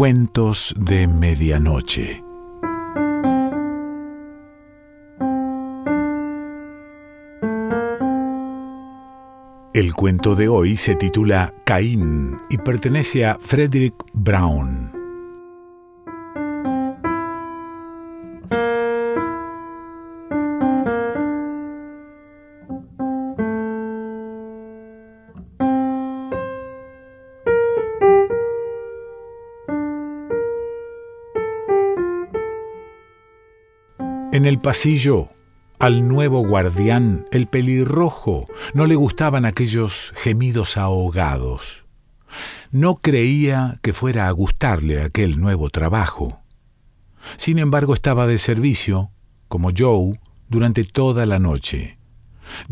Cuentos de Medianoche. El cuento de hoy se titula Caín y pertenece a Frederick Brown. El pasillo, al nuevo guardián, el pelirrojo, no le gustaban aquellos gemidos ahogados. No creía que fuera a gustarle aquel nuevo trabajo. Sin embargo, estaba de servicio, como Joe, durante toda la noche.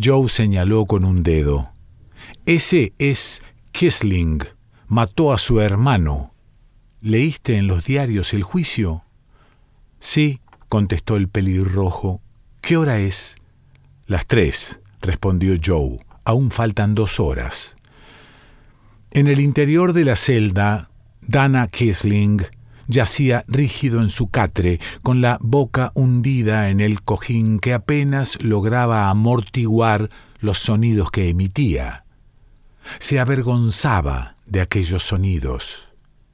Joe señaló con un dedo. Ese es Kisling. Mató a su hermano. ¿Leíste en los diarios el juicio? Sí, contestó el pelirrojo. ¿Qué hora es? Las tres, respondió Joe. Aún faltan dos horas. En el interior de la celda, Dana Kisling yacía rígido en su catre, con la boca hundida en el cojín que apenas lograba amortiguar los sonidos que emitía. Se avergonzaba de aquellos sonidos.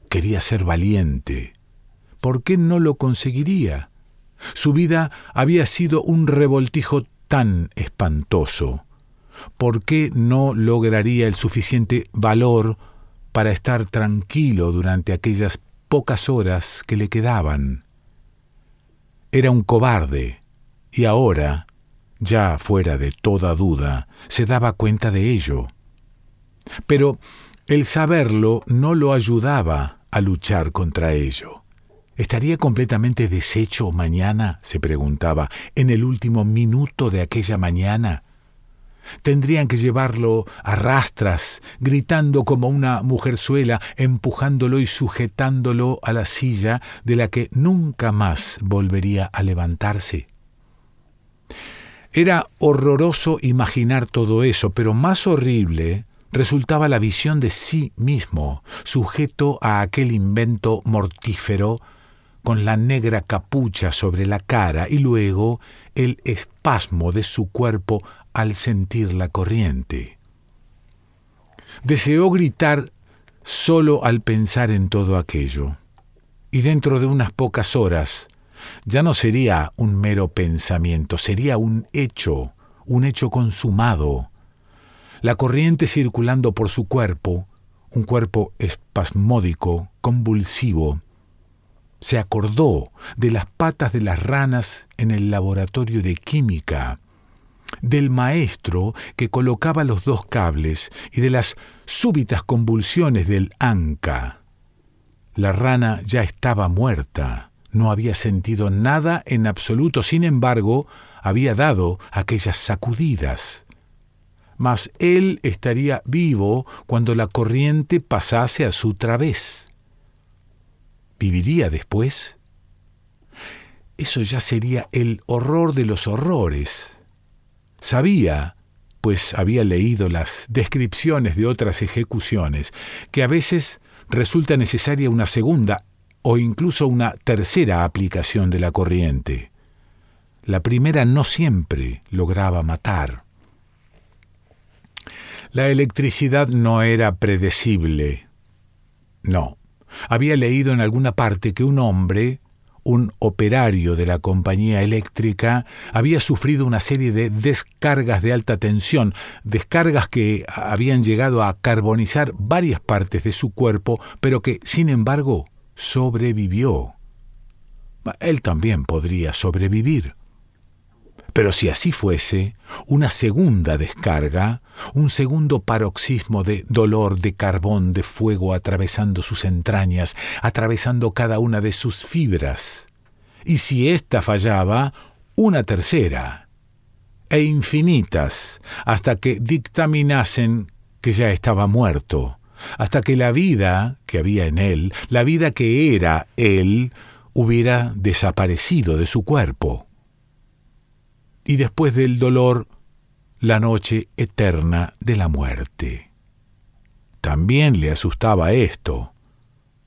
Quería ser valiente. ¿Por qué no lo conseguiría? Su vida había sido un revoltijo tan espantoso. ¿Por qué no lograría el suficiente valor para estar tranquilo durante aquellas pocas horas que le quedaban? Era un cobarde, y ahora, ya fuera de toda duda, se daba cuenta de ello. Pero el saberlo no lo ayudaba a luchar contra ello. ¿Estaría completamente deshecho mañana? se preguntaba, en el último minuto de aquella mañana. Tendrían que llevarlo a rastras, gritando como una mujerzuela, empujándolo y sujetándolo a la silla de la que nunca más volvería a levantarse. Era horroroso imaginar todo eso, pero más horrible resultaba la visión de sí mismo, sujeto a aquel invento mortífero con la negra capucha sobre la cara y luego el espasmo de su cuerpo al sentir la corriente. Deseó gritar solo al pensar en todo aquello, y dentro de unas pocas horas ya no sería un mero pensamiento, sería un hecho, un hecho consumado. La corriente circulando por su cuerpo, un cuerpo espasmódico, convulsivo, se acordó de las patas de las ranas en el laboratorio de química, del maestro que colocaba los dos cables y de las súbitas convulsiones del anca. La rana ya estaba muerta, no había sentido nada en absoluto, sin embargo, había dado aquellas sacudidas. Mas él estaría vivo cuando la corriente pasase a su través viviría después? Eso ya sería el horror de los horrores. Sabía, pues había leído las descripciones de otras ejecuciones, que a veces resulta necesaria una segunda o incluso una tercera aplicación de la corriente. La primera no siempre lograba matar. La electricidad no era predecible. No, había leído en alguna parte que un hombre, un operario de la compañía eléctrica, había sufrido una serie de descargas de alta tensión, descargas que habían llegado a carbonizar varias partes de su cuerpo, pero que, sin embargo, sobrevivió. Él también podría sobrevivir. Pero si así fuese, una segunda descarga, un segundo paroxismo de dolor de carbón de fuego atravesando sus entrañas, atravesando cada una de sus fibras. Y si ésta fallaba, una tercera, e infinitas, hasta que dictaminasen que ya estaba muerto, hasta que la vida que había en él, la vida que era él, hubiera desaparecido de su cuerpo. Y después del dolor, la noche eterna de la muerte. También le asustaba esto.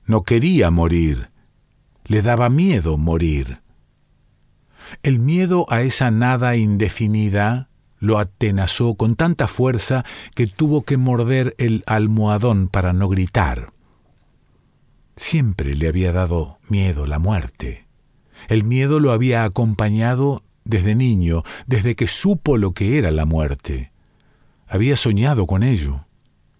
no quería morir, le daba miedo morir. El miedo a esa nada indefinida lo atenazó con tanta fuerza que tuvo que morder el almohadón para no gritar. Siempre le había dado miedo la muerte. El miedo lo había acompañado desde niño, desde que supo lo que era la muerte. Había soñado con ello,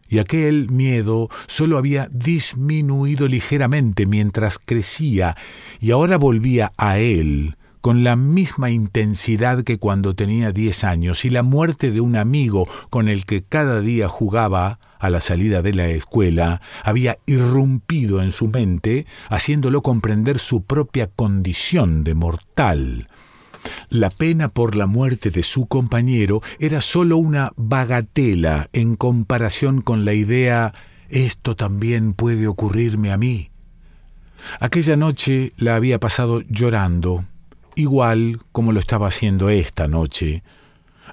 y aquel miedo solo había disminuido ligeramente mientras crecía, y ahora volvía a él con la misma intensidad que cuando tenía diez años, y la muerte de un amigo con el que cada día jugaba a la salida de la escuela había irrumpido en su mente, haciéndolo comprender su propia condición de mortal. La pena por la muerte de su compañero era sólo una bagatela en comparación con la idea esto también puede ocurrirme a mí. Aquella noche la había pasado llorando, igual como lo estaba haciendo esta noche.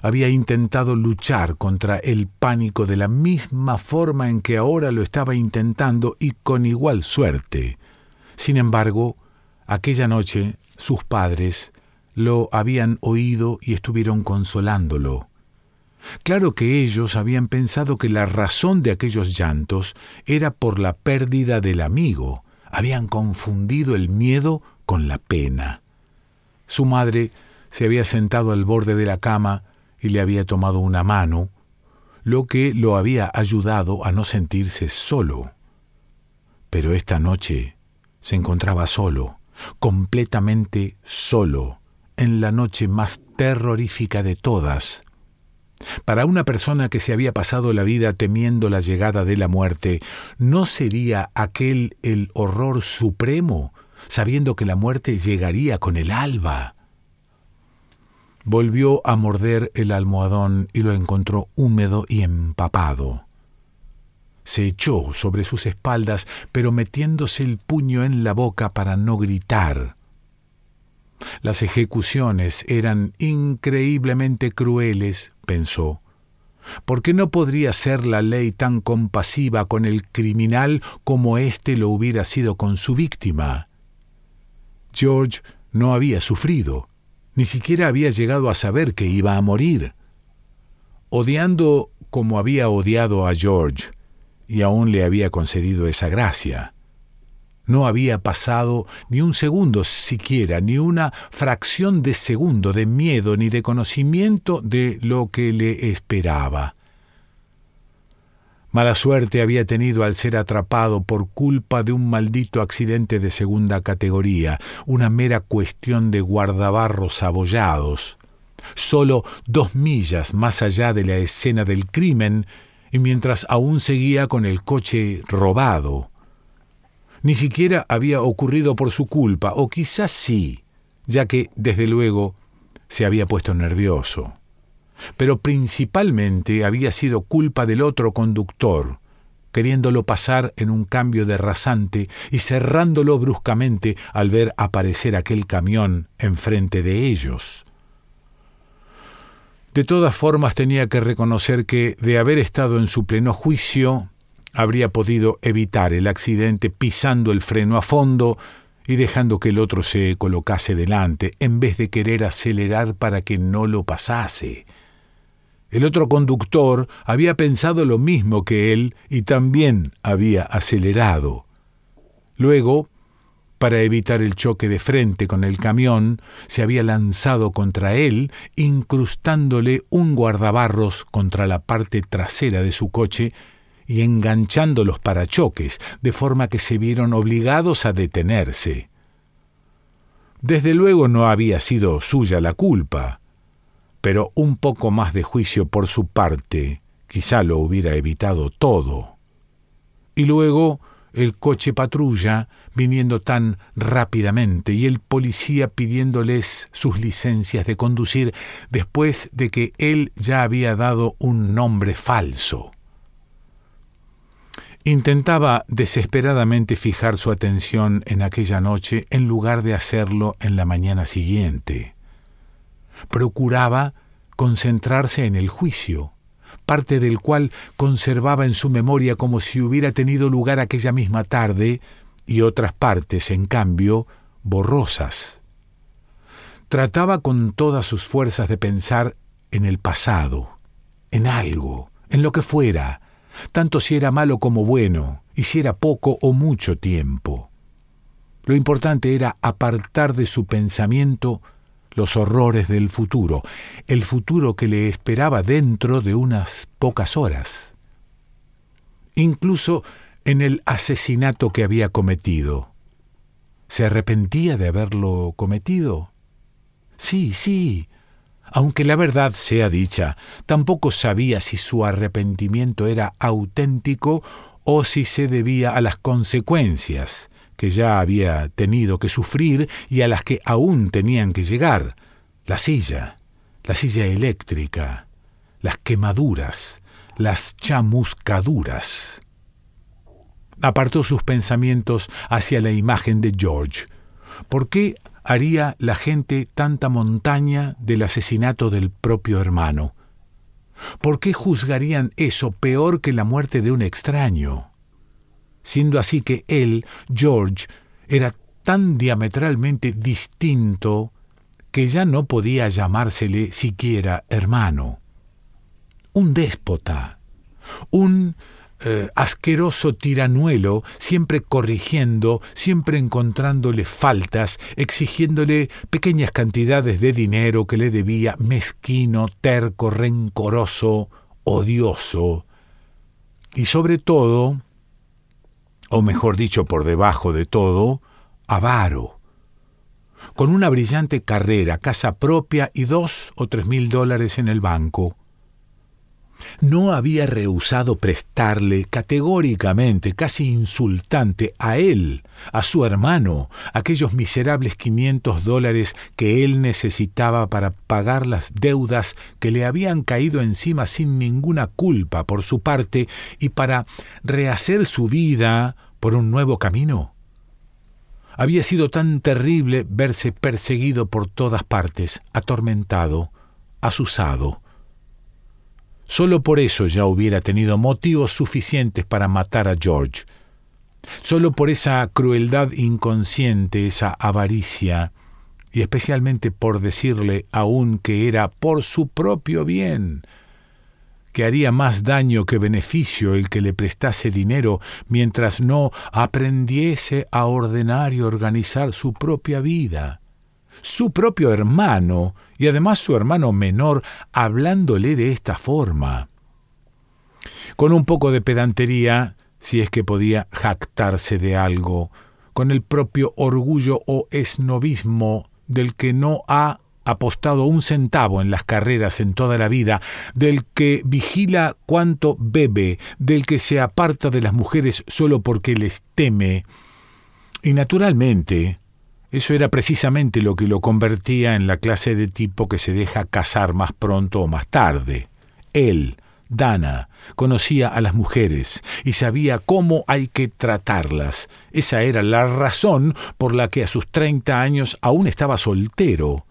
Había intentado luchar contra el pánico de la misma forma en que ahora lo estaba intentando y con igual suerte. Sin embargo, aquella noche sus padres lo habían oído y estuvieron consolándolo. Claro que ellos habían pensado que la razón de aquellos llantos era por la pérdida del amigo, habían confundido el miedo con la pena. Su madre se había sentado al borde de la cama y le había tomado una mano, lo que lo había ayudado a no sentirse solo. Pero esta noche se encontraba solo, completamente solo, en la noche más terrorífica de todas. Para una persona que se había pasado la vida temiendo la llegada de la muerte, ¿no sería aquel el horror supremo sabiendo que la muerte llegaría con el alba. Volvió a morder el almohadón y lo encontró húmedo y empapado. Se echó sobre sus espaldas, pero metiéndose el puño en la boca para no gritar. Las ejecuciones eran increíblemente crueles, pensó. ¿Por qué no podría ser la ley tan compasiva con el criminal como éste lo hubiera sido con su víctima? George no había sufrido, ni siquiera había llegado a saber que iba a morir. Odiando como había odiado a George, y aún le había concedido esa gracia. No había pasado ni un segundo siquiera, ni una fracción de segundo de miedo ni de conocimiento de lo que le esperaba. Mala suerte había tenido al ser atrapado por culpa de un maldito accidente de segunda categoría, una mera cuestión de guardabarros abollados. Solo dos millas más allá de la escena del crimen, y mientras aún seguía con el coche robado. Ni siquiera había ocurrido por su culpa, o quizás sí, ya que, desde luego, se había puesto nervioso pero principalmente había sido culpa del otro conductor, queriéndolo pasar en un cambio de rasante y cerrándolo bruscamente al ver aparecer aquel camión enfrente de ellos. De todas formas tenía que reconocer que, de haber estado en su pleno juicio, habría podido evitar el accidente pisando el freno a fondo y dejando que el otro se colocase delante, en vez de querer acelerar para que no lo pasase. El otro conductor había pensado lo mismo que él y también había acelerado. Luego, para evitar el choque de frente con el camión, se había lanzado contra él, incrustándole un guardabarros contra la parte trasera de su coche y enganchando los parachoques, de forma que se vieron obligados a detenerse. Desde luego no había sido suya la culpa pero un poco más de juicio por su parte quizá lo hubiera evitado todo. Y luego el coche patrulla viniendo tan rápidamente y el policía pidiéndoles sus licencias de conducir después de que él ya había dado un nombre falso. Intentaba desesperadamente fijar su atención en aquella noche en lugar de hacerlo en la mañana siguiente procuraba concentrarse en el juicio, parte del cual conservaba en su memoria como si hubiera tenido lugar aquella misma tarde, y otras partes, en cambio, borrosas. Trataba con todas sus fuerzas de pensar en el pasado, en algo, en lo que fuera, tanto si era malo como bueno, y si era poco o mucho tiempo. Lo importante era apartar de su pensamiento los horrores del futuro, el futuro que le esperaba dentro de unas pocas horas. Incluso en el asesinato que había cometido. ¿Se arrepentía de haberlo cometido? Sí, sí, aunque la verdad sea dicha, tampoco sabía si su arrepentimiento era auténtico o si se debía a las consecuencias que ya había tenido que sufrir y a las que aún tenían que llegar. La silla, la silla eléctrica, las quemaduras, las chamuscaduras. Apartó sus pensamientos hacia la imagen de George. ¿Por qué haría la gente tanta montaña del asesinato del propio hermano? ¿Por qué juzgarían eso peor que la muerte de un extraño? Siendo así que él, George, era tan diametralmente distinto que ya no podía llamársele siquiera hermano. Un déspota, un eh, asqueroso tiranuelo, siempre corrigiendo, siempre encontrándole faltas, exigiéndole pequeñas cantidades de dinero que le debía, mezquino, terco, rencoroso, odioso. Y sobre todo, o mejor dicho, por debajo de todo, avaro. Con una brillante carrera, casa propia y dos o tres mil dólares en el banco no había rehusado prestarle categóricamente, casi insultante, a él, a su hermano, aquellos miserables quinientos dólares que él necesitaba para pagar las deudas que le habían caído encima sin ninguna culpa por su parte y para rehacer su vida por un nuevo camino. Había sido tan terrible verse perseguido por todas partes, atormentado, asusado Solo por eso ya hubiera tenido motivos suficientes para matar a George. Solo por esa crueldad inconsciente, esa avaricia, y especialmente por decirle aún que era por su propio bien, que haría más daño que beneficio el que le prestase dinero mientras no aprendiese a ordenar y organizar su propia vida su propio hermano, y además su hermano menor, hablándole de esta forma. Con un poco de pedantería, si es que podía jactarse de algo, con el propio orgullo o esnovismo del que no ha apostado un centavo en las carreras en toda la vida, del que vigila cuánto bebe, del que se aparta de las mujeres solo porque les teme. Y naturalmente, eso era precisamente lo que lo convertía en la clase de tipo que se deja casar más pronto o más tarde. Él, Dana, conocía a las mujeres y sabía cómo hay que tratarlas. Esa era la razón por la que a sus treinta años aún estaba soltero.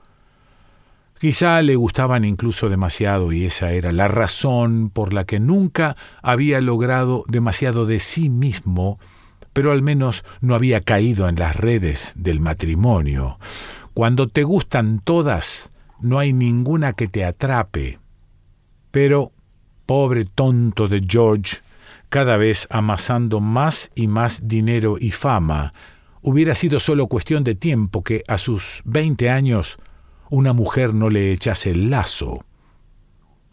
Quizá le gustaban incluso demasiado y esa era la razón por la que nunca había logrado demasiado de sí mismo pero al menos no había caído en las redes del matrimonio. Cuando te gustan todas, no hay ninguna que te atrape. Pero, pobre tonto de George, cada vez amasando más y más dinero y fama, hubiera sido solo cuestión de tiempo que a sus veinte años una mujer no le echase el lazo.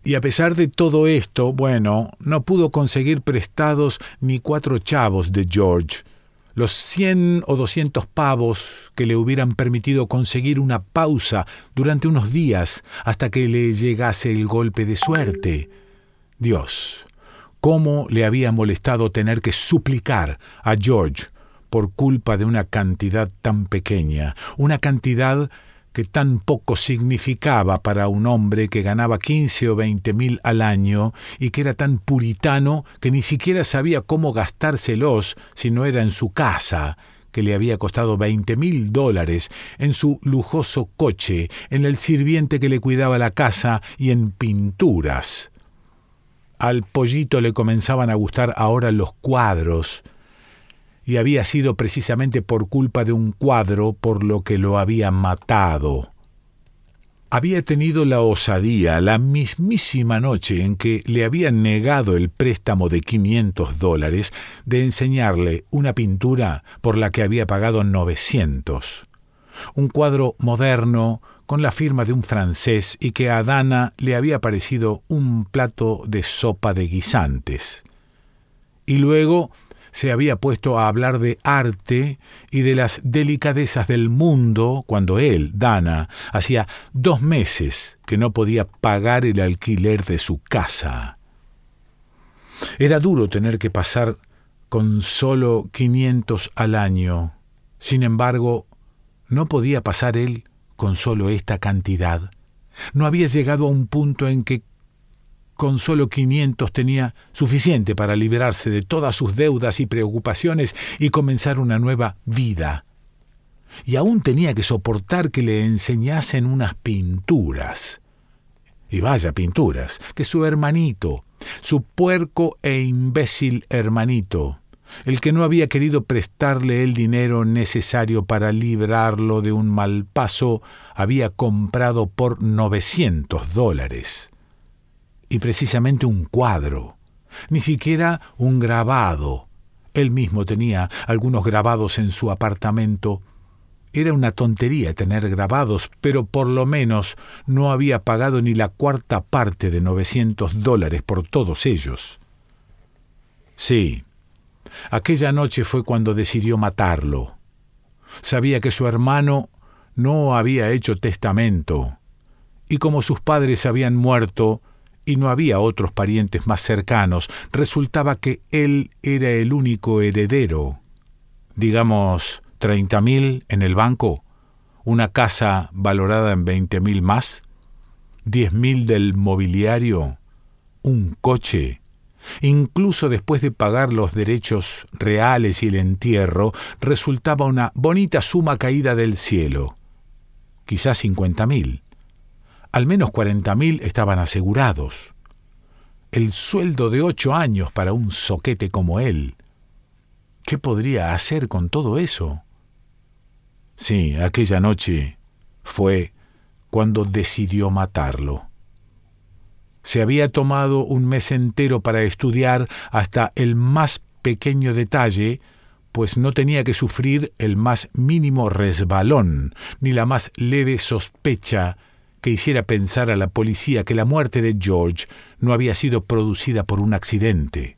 Y a pesar de todo esto, bueno, no pudo conseguir prestados ni cuatro chavos de George, los cien o doscientos pavos que le hubieran permitido conseguir una pausa durante unos días hasta que le llegase el golpe de suerte. Dios, cómo le había molestado tener que suplicar a George por culpa de una cantidad tan pequeña, una cantidad que tan poco significaba para un hombre que ganaba quince o veinte mil al año y que era tan puritano que ni siquiera sabía cómo gastárselos si no era en su casa, que le había costado veinte mil dólares, en su lujoso coche, en el sirviente que le cuidaba la casa y en pinturas. Al pollito le comenzaban a gustar ahora los cuadros, y había sido precisamente por culpa de un cuadro por lo que lo había matado. Había tenido la osadía la mismísima noche en que le habían negado el préstamo de 500 dólares de enseñarle una pintura por la que había pagado 900. Un cuadro moderno con la firma de un francés y que a Dana le había parecido un plato de sopa de guisantes. Y luego se había puesto a hablar de arte y de las delicadezas del mundo cuando él, Dana, hacía dos meses que no podía pagar el alquiler de su casa. Era duro tener que pasar con solo quinientos al año. Sin embargo, no podía pasar él con solo esta cantidad. No había llegado a un punto en que con solo 500 tenía suficiente para liberarse de todas sus deudas y preocupaciones y comenzar una nueva vida. Y aún tenía que soportar que le enseñasen unas pinturas. Y vaya pinturas, que su hermanito, su puerco e imbécil hermanito, el que no había querido prestarle el dinero necesario para librarlo de un mal paso, había comprado por 900 dólares y precisamente un cuadro, ni siquiera un grabado. Él mismo tenía algunos grabados en su apartamento. Era una tontería tener grabados, pero por lo menos no había pagado ni la cuarta parte de 900 dólares por todos ellos. Sí, aquella noche fue cuando decidió matarlo. Sabía que su hermano no había hecho testamento, y como sus padres habían muerto, y no había otros parientes más cercanos, resultaba que él era el único heredero. Digamos, treinta mil en el banco, una casa valorada en veinte mil más, diez mil del mobiliario, un coche. Incluso después de pagar los derechos reales y el entierro, resultaba una bonita suma caída del cielo. Quizás cincuenta mil al menos cuarenta mil estaban asegurados. El sueldo de ocho años para un soquete como él. ¿Qué podría hacer con todo eso? Sí, aquella noche fue cuando decidió matarlo. Se había tomado un mes entero para estudiar hasta el más pequeño detalle, pues no tenía que sufrir el más mínimo resbalón, ni la más leve sospecha que hiciera pensar a la policía que la muerte de George no había sido producida por un accidente.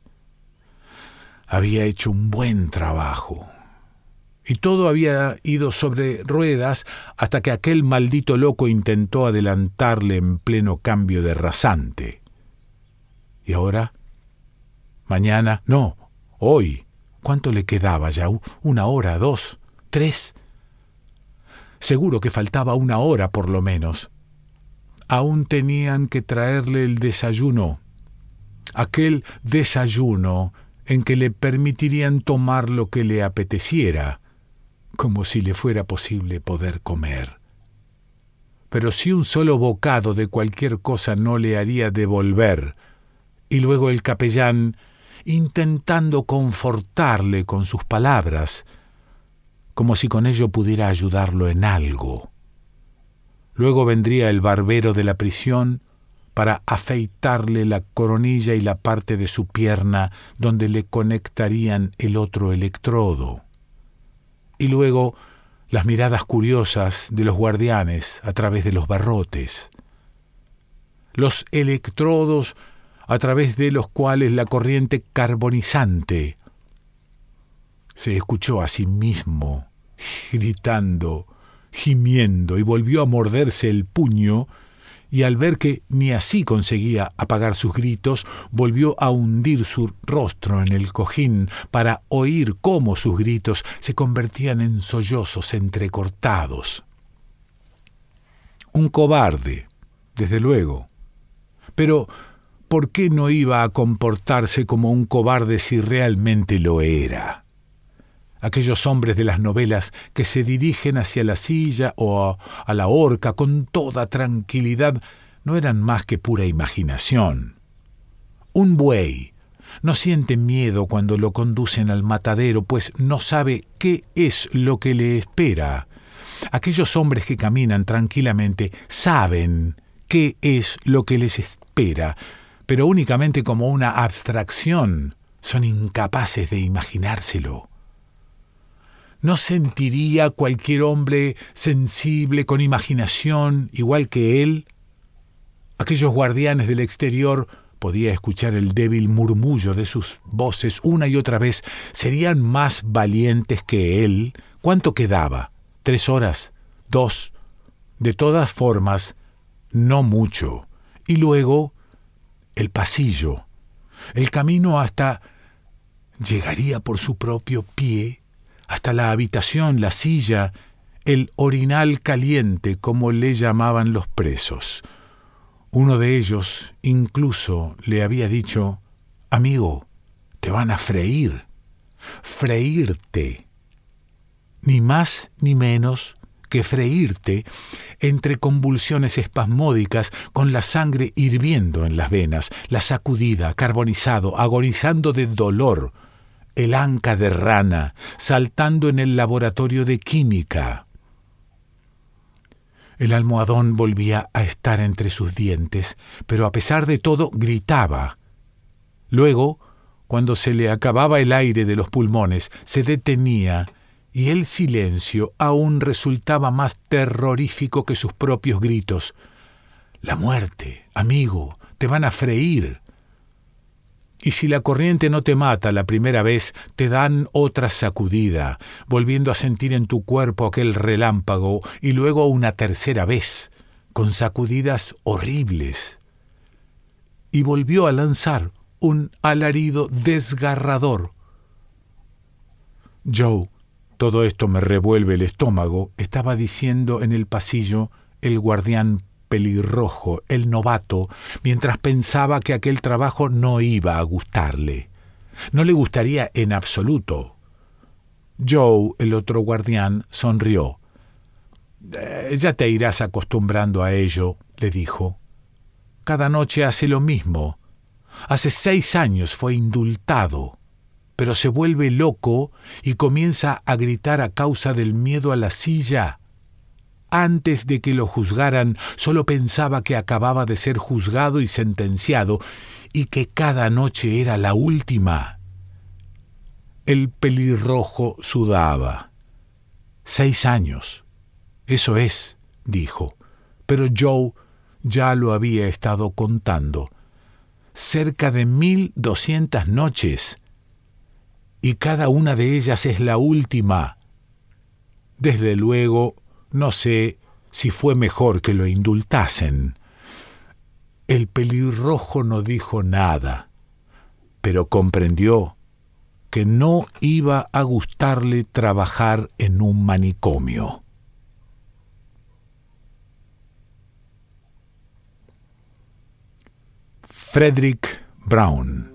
Había hecho un buen trabajo. Y todo había ido sobre ruedas hasta que aquel maldito loco intentó adelantarle en pleno cambio de rasante. ¿Y ahora? Mañana, no, hoy. ¿Cuánto le quedaba ya? ¿Una hora, dos, tres? Seguro que faltaba una hora por lo menos aún tenían que traerle el desayuno, aquel desayuno en que le permitirían tomar lo que le apeteciera, como si le fuera posible poder comer. Pero si un solo bocado de cualquier cosa no le haría devolver, y luego el capellán, intentando confortarle con sus palabras, como si con ello pudiera ayudarlo en algo. Luego vendría el barbero de la prisión para afeitarle la coronilla y la parte de su pierna donde le conectarían el otro electrodo. Y luego las miradas curiosas de los guardianes a través de los barrotes. Los electrodos a través de los cuales la corriente carbonizante se escuchó a sí mismo gritando gimiendo y volvió a morderse el puño, y al ver que ni así conseguía apagar sus gritos, volvió a hundir su rostro en el cojín para oír cómo sus gritos se convertían en sollozos entrecortados. Un cobarde, desde luego. Pero, ¿por qué no iba a comportarse como un cobarde si realmente lo era? Aquellos hombres de las novelas que se dirigen hacia la silla o a, la horca con toda tranquilidad, no eran más que pura imaginación. Un buey No siente miedo cuando lo conducen al matadero, pues no sabe qué es lo que le espera. Aquellos hombres que caminan tranquilamente saben qué es lo que les espera, pero únicamente como una abstracción. Son incapaces de imaginárselo. ¿No sentiría cualquier hombre sensible, con imaginación, igual que él? Aquellos guardianes del exterior podía escuchar el débil murmullo de sus voces una y otra vez. ¿Serían más valientes que él? ¿Cuánto quedaba? ¿Tres horas? ¿Dos? De todas formas, no mucho. Y luego, el pasillo. El camino hasta... llegaría por su propio pie hasta la habitación, la silla, el orinal caliente, como le llamaban los presos. Uno de ellos incluso le había dicho, Amigo, te van a freír, freírte. Ni más ni menos que freírte entre convulsiones espasmódicas con la sangre hirviendo en las venas, la sacudida, carbonizado, agonizando de dolor, el anca de rana saltando en el laboratorio de química. El almohadón volvía a estar entre sus dientes, pero a pesar de todo gritaba. Luego, cuando se le acababa el aire de los pulmones, se detenía y el silencio aún resultaba más terrorífico que sus propios gritos. La muerte, amigo, te van a freír. Y si la corriente no te mata la primera vez, te dan otra sacudida, volviendo a sentir en tu cuerpo aquel relámpago, y luego una tercera vez, con sacudidas horribles. Y volvió a lanzar un alarido desgarrador. Joe, todo esto me revuelve el estómago, estaba diciendo en el pasillo el guardián el novato, mientras pensaba que aquel trabajo no iba a gustarle. No le gustaría en absoluto. Joe, el otro guardián, sonrió. Eh, ya te irás acostumbrando a ello, le dijo. Cada noche hace lo mismo. Hace seis años fue indultado, pero se vuelve loco y comienza a gritar a causa del miedo a la silla antes de que lo juzgaran, solo pensaba que acababa de ser juzgado y sentenciado, y que cada noche era la última. El pelirrojo sudaba. Seis años. Eso es, dijo, pero Joe ya lo había estado contando. Cerca de mil doscientas noches. Y cada una de ellas es la última. Desde luego, no sé si fue mejor que lo indultasen. El pelirrojo no dijo nada, pero comprendió que no iba a gustarle trabajar en un manicomio. Frederick Brown